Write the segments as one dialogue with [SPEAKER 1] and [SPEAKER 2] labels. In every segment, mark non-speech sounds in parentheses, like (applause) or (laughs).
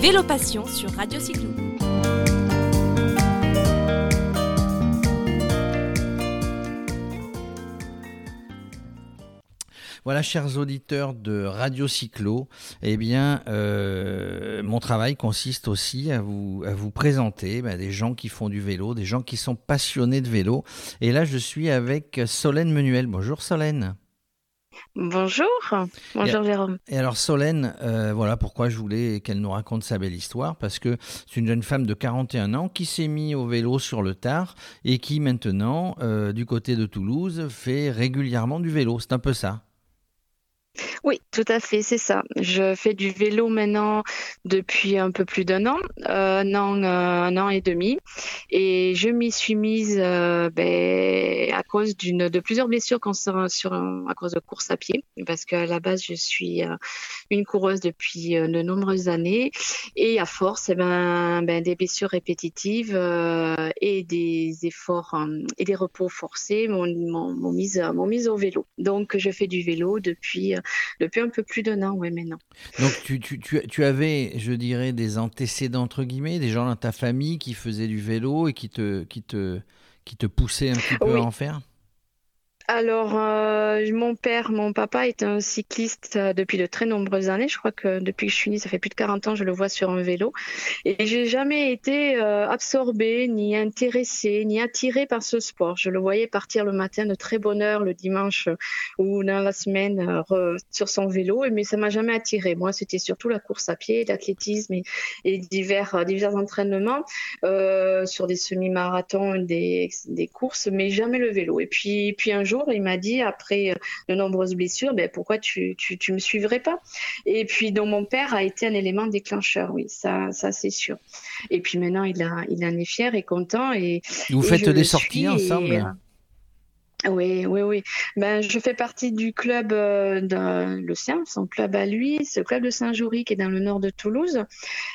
[SPEAKER 1] Vélo Passion sur Radio Cyclo.
[SPEAKER 2] Voilà, chers auditeurs de Radio Cyclo, eh bien, euh, mon travail consiste aussi à vous, à vous présenter ben, des gens qui font du vélo, des gens qui sont passionnés de vélo. Et là, je suis avec Solène Menuel. Bonjour Solène.
[SPEAKER 3] Bonjour, bonjour Jérôme.
[SPEAKER 2] Et alors Solène, euh, voilà pourquoi je voulais qu'elle nous raconte sa belle histoire, parce que c'est une jeune femme de 41 ans qui s'est mise au vélo sur le tard et qui maintenant, euh, du côté de Toulouse, fait régulièrement du vélo. C'est un peu ça.
[SPEAKER 3] Oui, tout à fait, c'est ça. Je fais du vélo maintenant depuis un peu plus d'un an, euh, un an, euh, un an et demi, et je m'y suis mise euh, ben, à cause de plusieurs blessures sur, à cause de course à pied, parce qu'à la base je suis une coureuse depuis de nombreuses années, et à force, eh ben, ben, des blessures répétitives et des efforts et des repos forcés m'ont mise, mise au vélo. Donc je fais du vélo depuis depuis un peu plus d'un an, ouais, maintenant.
[SPEAKER 2] Donc tu, tu, tu, tu, avais, je dirais, des antécédents, entre guillemets, des gens dans ta famille qui faisaient du vélo et qui te, qui te, qui te poussaient un petit peu à en faire?
[SPEAKER 3] Alors, euh, mon père, mon papa est un cycliste euh, depuis de très nombreuses années. Je crois que depuis que je suis née, ça fait plus de 40 ans, je le vois sur un vélo. Et j'ai jamais été euh, absorbée, ni intéressée, ni attirée par ce sport. Je le voyais partir le matin de très bonne heure, le dimanche ou dans la semaine, sur son vélo, mais ça m'a jamais attirée. Moi, c'était surtout la course à pied, l'athlétisme et, divers, divers entraînements sur des semi-marathons, des, des courses, mais jamais le vélo. Et puis, puis un jour, il m'a dit, après euh, de nombreuses blessures, ben, pourquoi tu, tu, me suivrais pas? Et puis, donc, mon père a été un élément déclencheur, oui, ça, ça c'est sûr. Et puis maintenant, il, a, il en est fier et content. Et,
[SPEAKER 2] Vous faites des sorties ensemble?
[SPEAKER 3] Oui, oui, oui. Ben, je fais partie du club euh, le sien, son club à lui, ce club de Saint-Jory qui est dans le nord de Toulouse.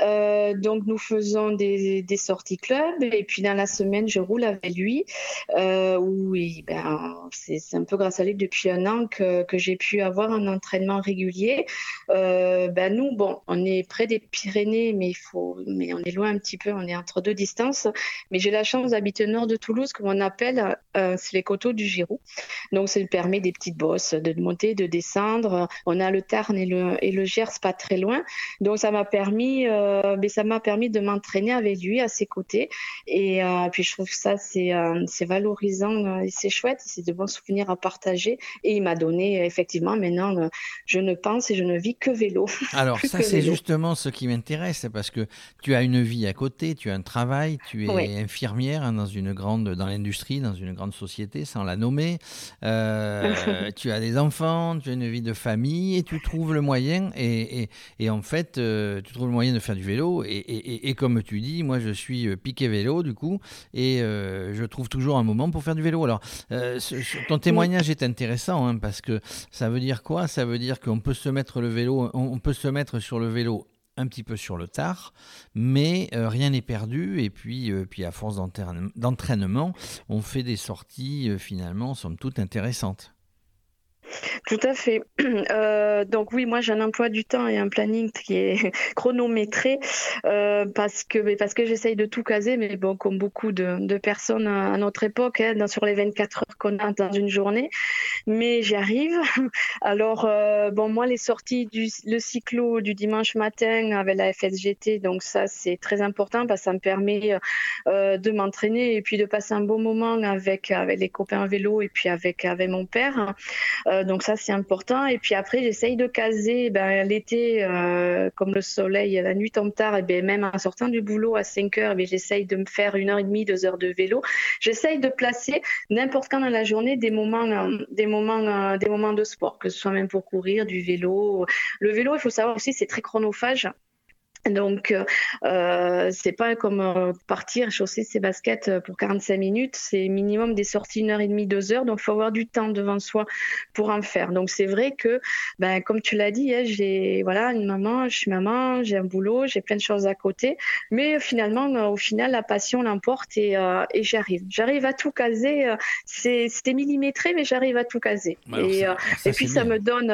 [SPEAKER 3] Euh, donc nous faisons des, sorties club et puis dans la semaine je roule avec lui. Euh, oui, ben c'est un peu grâce à lui depuis un an que, que j'ai pu avoir un entraînement régulier. Euh, ben nous, bon, on est près des Pyrénées, mais faut, mais on est loin un petit peu, on est entre deux distances. Mais j'ai la chance d'habiter au nord de Toulouse, comme on appelle, c'est les coteaux du Giroud. Donc, ça lui permet des petites bosses, de monter, de descendre. On a le Tarn et le, et le Gers pas très loin. Donc, ça m'a permis, euh, mais ça m'a permis de m'entraîner avec lui à ses côtés. Et euh, puis, je trouve que ça, c'est euh, valorisant et c'est chouette. C'est de bons souvenirs à partager. Et il m'a donné, effectivement, maintenant, je ne pense et je ne vis que vélo. (laughs)
[SPEAKER 2] Alors, ça, c'est justement ce qui m'intéresse parce que tu as une vie à côté, tu as un travail, tu es infirmière hein, dans une grande, dans l'industrie, dans une grande société, sans la nommé, euh, (laughs) tu as des enfants, tu as une vie de famille et tu trouves le moyen, et, et, en fait, euh, tu trouves le moyen de faire du vélo. Et, et, comme tu dis, moi je suis euh, piqué vélo du coup, et je trouve toujours un moment pour faire du vélo. Alors, ton témoignage est intéressant hein, parce que ça veut dire quoi? Ça veut dire qu'on peut se mettre le vélo, on peut se mettre sur le vélo un petit peu sur le tard, mais euh, rien n'est perdu. Et puis, euh, puis à force d'entraînement, on fait des sorties euh, finalement, somme toute intéressantes.
[SPEAKER 3] Tout à fait. (clears throat) Euh, donc oui, moi j'ai un emploi du temps et un planning qui est (laughs) chronométré euh, parce que parce que j'essaye de tout caser, mais bon comme beaucoup de, personnes à, notre époque, hein, sur les 24 heures qu'on a dans une journée, mais j'y arrive. (laughs) Alors euh, bon moi les sorties du le cyclo du dimanche matin avec la FSGT, donc ça c'est très important parce que ça me permet de m'entraîner et puis de passer un bon moment avec avec les copains vélo et puis avec avec mon père. Euh, donc ça c'est important. Et puis après j'essaye de caser ben, l'été euh, comme le soleil, la nuit tombe tard, et ben, même en sortant du boulot à 5 heures, ben, j'essaye de me faire une heure et demie, deux heures de vélo. J'essaye de placer n'importe quand dans la journée des moments, euh, des moments, des moments de sport, que ce soit même pour courir, du vélo. Le vélo, il faut savoir aussi, c'est très chronophage. Donc, euh, c'est pas comme euh, partir chausser ses baskets euh, pour 45 minutes. C'est minimum des sorties une heure et demie, deux heures. Donc, il faut avoir du temps devant soi pour en faire. Donc, c'est vrai que, ben, comme tu l'as dit, hein, j'ai voilà une maman, je suis maman, j'ai un boulot, j'ai plein de choses à côté. Mais finalement, au final, la passion l'emporte et, et j'arrive. J'arrive à tout caser. C'est millimétré, mais j'arrive à tout caser. et, et puis, ça me donne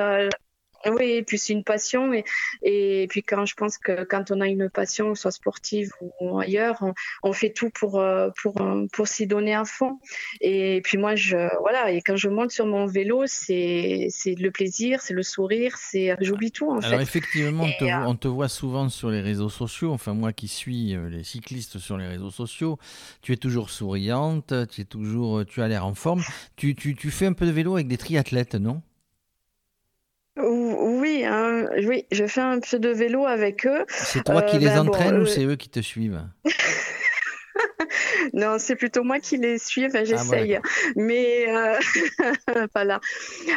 [SPEAKER 3] Oui, et puis c'est une passion. Et, et puis quand je pense que quand on a une passion, soit sportive ou ailleurs, on, fait tout pour, euh, pour, euh, pour s'y donner à fond. Et puis moi, je, voilà, et quand je monte sur mon vélo, c'est le plaisir, c'est le sourire, c'est j'oublie tout en
[SPEAKER 2] Alors effectivement, on te, euh, on te, voit souvent sur les réseaux sociaux, enfin moi qui suis les cyclistes sur les réseaux sociaux, tu es toujours souriante, tu es toujours, tu as l'air en forme. Tu, tu, tu fais un peu de vélo avec des triathlètes, non?
[SPEAKER 3] Oui, hein, oui, je fais un peu de vélo avec eux.
[SPEAKER 2] C'est toi qui euh, les ben entraînes ou euh, c'est eux qui te suivent? (laughs) (laughs)
[SPEAKER 3] non, c'est plutôt moi qui les suis. Enfin, ah, j'essaye. Mais euh, (laughs) voilà.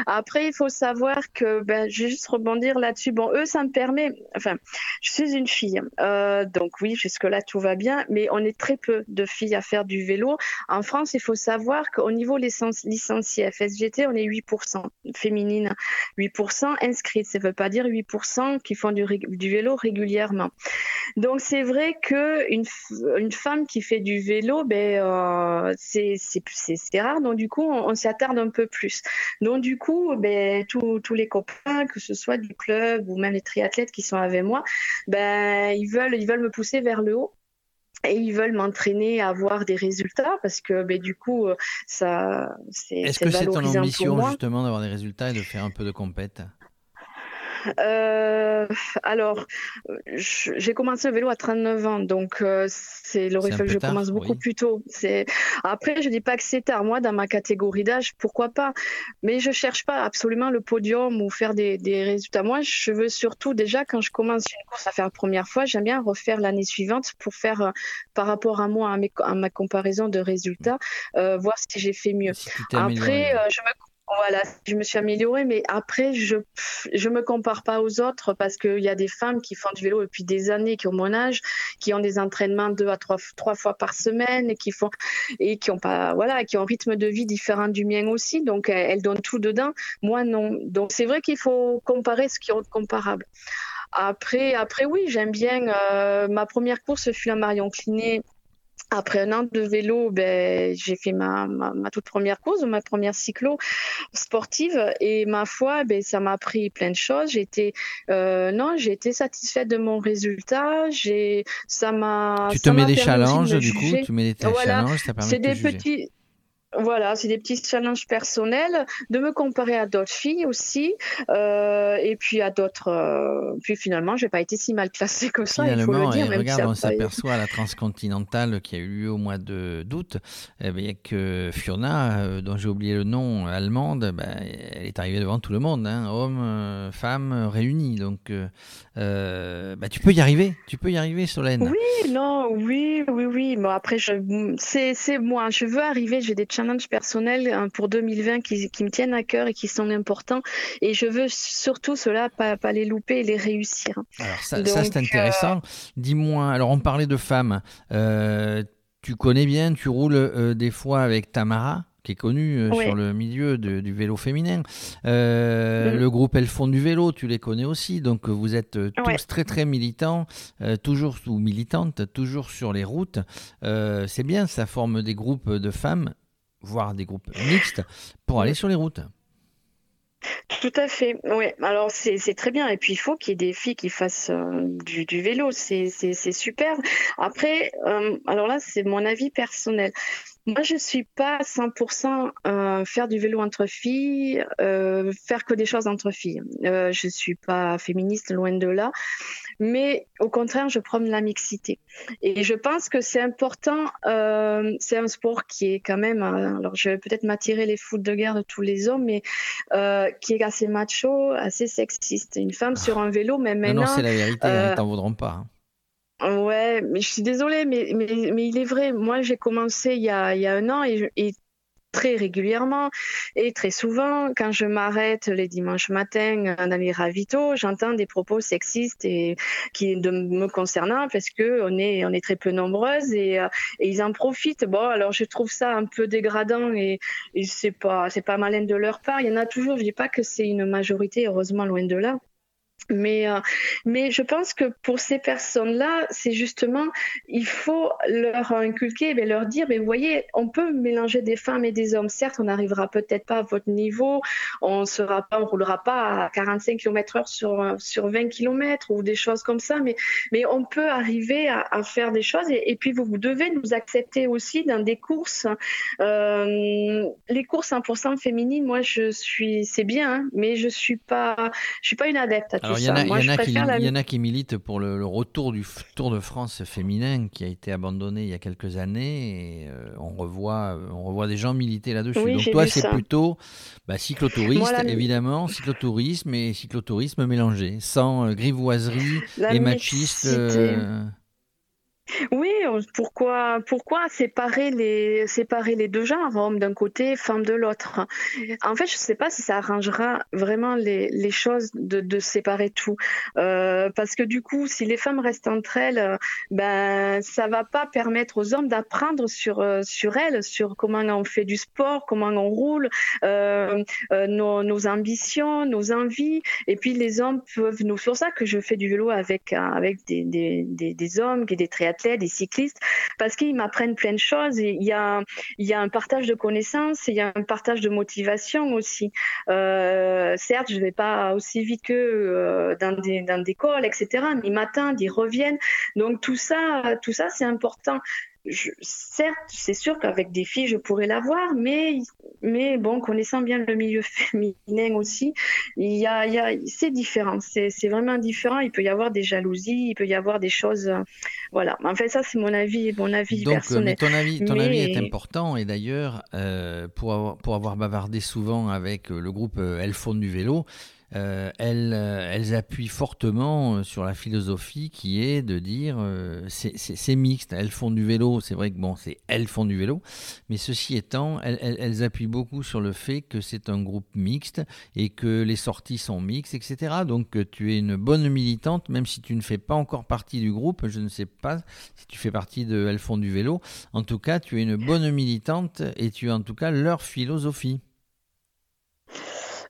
[SPEAKER 3] Après, il faut savoir que, ben, je vais juste rebondir là-dessus. Bon, eux, ça me permet. Enfin, je suis une fille. Euh, donc, oui, jusque-là, tout va bien. Mais on est très peu de filles à faire du vélo. En France, il faut savoir qu'au niveau licencié FSGT, on est 8% féminines. 8% inscrites. Ça ne veut pas dire 8% qui font du, du vélo régulièrement. Donc, c'est vrai qu'une une femme qui fait du vélo, ben, euh, c'est rare. Donc, du coup, on, s'attarde un peu plus. Donc, du coup, ben, tous les copains, que ce soit du club ou même les triathlètes qui sont avec moi, ben, ils, veulent, ils veulent me pousser vers le haut et ils veulent m'entraîner à avoir des résultats parce que ben, du coup ça
[SPEAKER 2] c'est est-ce que c'est ton ambition justement d'avoir des résultats et de faire un peu de compète?
[SPEAKER 3] Euh, alors, j'ai commencé le vélo à 39 ans, donc euh, c'est le que je commence beaucoup plus tôt. C'est après, je dis pas que c'est tard. Moi, dans ma catégorie d'âge, pourquoi pas? Mais je cherche pas absolument le podium ou faire des, résultats. Moi, je veux surtout déjà quand je commence une course à faire la première fois, j'aime bien refaire l'année suivante pour faire euh, par rapport à moi à, ma comparaison de résultats, voir si j'ai fait mieux. après, je me voilà, je me suis améliorée, mais après, je je me compare pas aux autres parce qu'il y a des femmes qui font du vélo depuis des années, qui ont mon âge, qui ont des entraînements deux à trois, trois fois par semaine et qui font et qui ont pas voilà, qui ont un rythme de vie différent du mien aussi, donc elles, donnent tout dedans. Moi non, donc c'est vrai qu'il faut comparer ce qui est comparable. Après, après oui, j'aime bien. Euh, ma première course fut la Marion Clinet après un an de vélo, ben, j'ai fait ma, ma, toute première course, ma première cyclo sportive et ma foi, ben, ça m'a appris plein de choses. J'étais euh, non, j'ai été satisfaite de mon résultat. J'ai ça m'a.
[SPEAKER 2] Tu te mets des challenges du coup, tu mets des challenges, ça permet
[SPEAKER 3] C'est
[SPEAKER 2] des
[SPEAKER 3] petits. Voilà, c'est des petits challenges personnels, de me comparer à d'autres filles aussi, euh, et puis à d'autres. Euh, puis finalement, j'ai pas été si mal classée que ça. il faut le dire.
[SPEAKER 2] Même regarde, on s'aperçoit à la transcontinentale qui a eu lieu au mois d'août, eh bien, que Fiona, euh, dont j'ai oublié le nom, allemande, ben, elle est arrivée devant tout le monde, hein, hommes, femmes réunis. Donc, ben, tu peux y arriver, tu peux y arriver, Solène.
[SPEAKER 3] Oui, non, oui, oui, oui. Bon, après, c'est moi. Je veux arriver. J'ai des challenges personnels hein, pour 2020 qui, me tiennent à cœur et qui sont importants. Et je veux surtout cela, pas, pas les louper et les réussir.
[SPEAKER 2] Alors ça, c'est intéressant. Euh, Dis-moi, alors on parlait de femmes. Euh, tu connais bien, tu roules euh, des fois avec Tamara qui est connue sur le milieu du vélo féminin. Mhm. Le groupe Elles font du vélo, tu les connais aussi. Donc vous êtes tous très très militants, toujours ou militantes, toujours sur les routes. c'est bien, ça forme des groupes de femmes voire des groupes mixtes, pour aller sur les routes.
[SPEAKER 3] Tout à fait, oui. Alors c'est très bien. Et puis il faut qu'il y ait des filles qui fassent euh, du, vélo, c'est super. Après, euh, alors là, c'est mon avis personnel. Moi, je suis pas 100% euh, faire du vélo entre filles, euh, faire que des choses entre filles. Euh, je suis pas féministe, loin de là. Mais au contraire, je prône la mixité. Et je pense que c'est important. Euh, c'est un sport qui est quand même. alors, je vais peut-être m'attirer les foutes de guerre de tous les hommes, mais qui est assez macho, assez sexiste. Une femme sur un vélo, mais maintenant.
[SPEAKER 2] Non, non c'est la vérité. Hein, ils t'en voudront pas. Hein.
[SPEAKER 3] Ouais, mais je suis désolée, mais, mais, mais il est vrai. Moi, j'ai commencé il y, a, il y a un an et, et très régulièrement et très souvent, quand je m'arrête les dimanches matins dans les ravitaux, j'entends des propos sexistes et qui de me concernant parce que on est on est très peu nombreuses et, euh, et ils en profitent. Bon, alors je trouve ça un peu dégradant et, et c'est pas c'est pas malin de leur part. Il y en a toujours. Je dis pas que c'est une majorité, heureusement loin de là. Mais, euh, mais je pense que pour ces personnes-là, c'est justement, il faut leur inculquer, mais leur dire, mais vous voyez, on peut mélanger des femmes et des hommes. Certes, on n'arrivera peut-être pas à votre niveau, on sera pas, on roulera pas à 45 km heure sur, sur 20 km ou des choses comme ça, mais, mais on peut arriver à, faire des choses. Et, puis, vous, vous devez nous accepter aussi dans des courses. Euh, les courses 100% féminines, moi, je suis, c'est bien, hein, mais je suis pas, je suis pas une adepte à tout
[SPEAKER 2] il y, en a qui militent pour le, retour du Tour de France féminin qui a été abandonné il y a quelques années et euh, on, revoit, on revoit des gens militer là-dessus. Donc toi, c'est plutôt bah, cyclotouriste, évidemment, cyclotourisme et cyclotourisme mélangé, sans euh, grivoiserie et machiste.
[SPEAKER 3] Oui, pourquoi, pourquoi séparer les, deux genres, homme d'un côté, femme de l'autre? En fait, je ne sais pas si ça arrangera vraiment les, choses de, séparer tout. Euh, parce que du coup, si les femmes restent entre elles, ben, ça va pas permettre aux hommes d'apprendre sur, euh, sur elles, sur comment on fait du sport, comment on roule, euh, nos, ambitions, nos envies. Et puis, les hommes peuvent nous. C'est pour ça que je fais du vélo avec, des, des, des hommes, qui des triathlètes des cyclistes, parce qu'ils m'apprennent plein de choses. il y a, il y a un partage de connaissances, il y a un partage de motivation aussi. Euh, certes, je ne vais pas aussi vite que euh, dans des dans des calls, etc. Mais ils m'attendent, ils reviennent. Donc tout ça, tout ça, c'est important certes, c'est sûr qu'avec des filles, je pourrais l'avoir, mais, mais bon, connaissant bien le milieu féminin aussi, il y a, il y a, c'est différent. C'est, c'est vraiment différent. Il peut y avoir des jalousies, il peut y avoir des choses. Euh, voilà. En fait, ça, c'est mon avis, mon avis
[SPEAKER 2] Donc,
[SPEAKER 3] personnel.
[SPEAKER 2] ton avis, ton avis est important. Et d'ailleurs, euh, pour, avoir, pour avoir bavardé souvent avec le groupe Elles font du vélo, euh, elles, euh, elles, appuient fortement euh, sur la philosophie qui est de dire c'est mixte, elles font du vélo, c'est vrai que bon, c'est elles font du vélo, mais ceci étant, elles, appuient beaucoup sur le fait que c'est un groupe mixte et que les sorties sont mixtes, etc. Donc tu es une bonne militante, même si tu ne fais pas encore partie du groupe, je ne sais pas si tu fais partie de Elles font du vélo, en tout cas tu es une bonne militante et tu es en tout cas leur philosophie.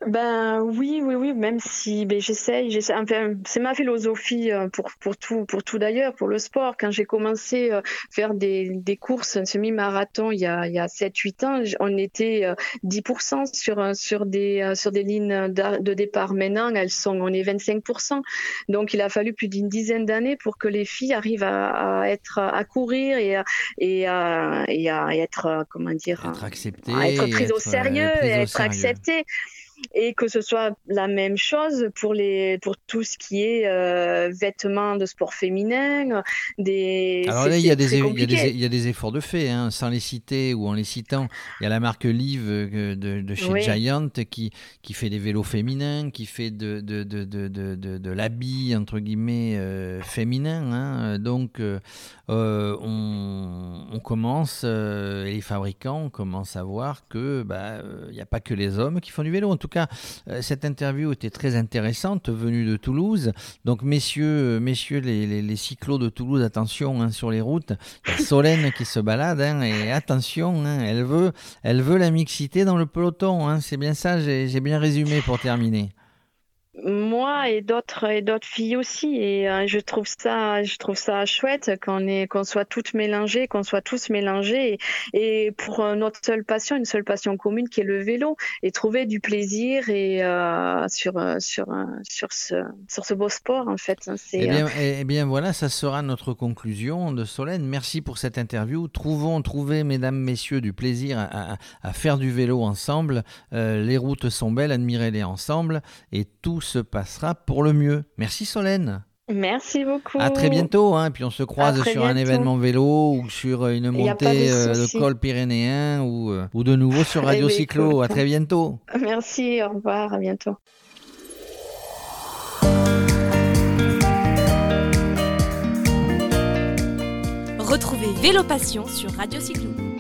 [SPEAKER 3] Ben oui, oui, oui, même si ben, j'essaye, j'essaie. Enfin, c'est ma philosophie euh, pour, pour tout, pour tout d'ailleurs, pour le sport. Quand j'ai commencé à euh, faire des, des courses, un semi-marathon il y a, il y a 7-8 ans, on était 10% euh, sur, sur, des, sur des lignes de départ. Maintenant, elles sont, on est 25%. Donc, il a fallu plus d'une dizaine d'années pour que les filles arrivent à, à être, à courir et à, et à, et à être, comment dire,
[SPEAKER 2] être acceptées,
[SPEAKER 3] à être prises au sérieux et être acceptées et que ce soit la même chose pour les pour tout ce qui est euh, vêtements de sport féminin des
[SPEAKER 2] alors là il y, a des, y a efforts de fait hein, sans les citer ou en les citant. Il y a la marque Live euh, de, de chez Giant qui qui fait des vélos féminins qui fait de de, de, de, de, l'habit entre guillemets euh, féminin hein. donc euh, on, on, commence les fabricants commencent à voir que bah il n'y a pas que les hommes qui font du vélo. En tout tout cas, euh, cette interview était très intéressante, venue de Toulouse. Donc, messieurs, euh, messieurs les, les, cyclos de Toulouse, attention hein, sur les routes. Il y a Solène qui se balade, hein, et attention, hein, elle, veut, elle veut la mixité dans le peloton. C'est bien ça, j'ai bien résumé pour terminer
[SPEAKER 3] moi et d'autres et d'autres filles aussi. Et euh, je trouve ça je trouve ça chouette qu'on est qu'on soit toutes mélangées qu'on soit tous mélangés. Et, pour notre seule passion une seule passion commune qui est le vélo. Et trouver du plaisir et euh, sur euh, sur sur ce sur ce beau sport en fait.
[SPEAKER 2] C'est eh bien, eh bien voilà ça sera notre conclusion de Solène. Merci pour cette interview. Trouvons trouver mesdames messieurs du plaisir à, à, faire du vélo ensemble. Les routes sont belles admirez-les ensemble. Et tous se passera pour le mieux. Merci Solène.
[SPEAKER 3] Merci beaucoup.
[SPEAKER 2] À très bientôt. Hein, puis on se croise sur un événement vélo ou sur une montée euh, de, col pyrénéen ou, euh, ou de nouveau sur (laughs) Radio Cyclo. À très bientôt. (laughs)
[SPEAKER 3] Merci, au revoir, à bientôt.
[SPEAKER 1] Retrouvez Vélo Passion sur Radio Cyclo.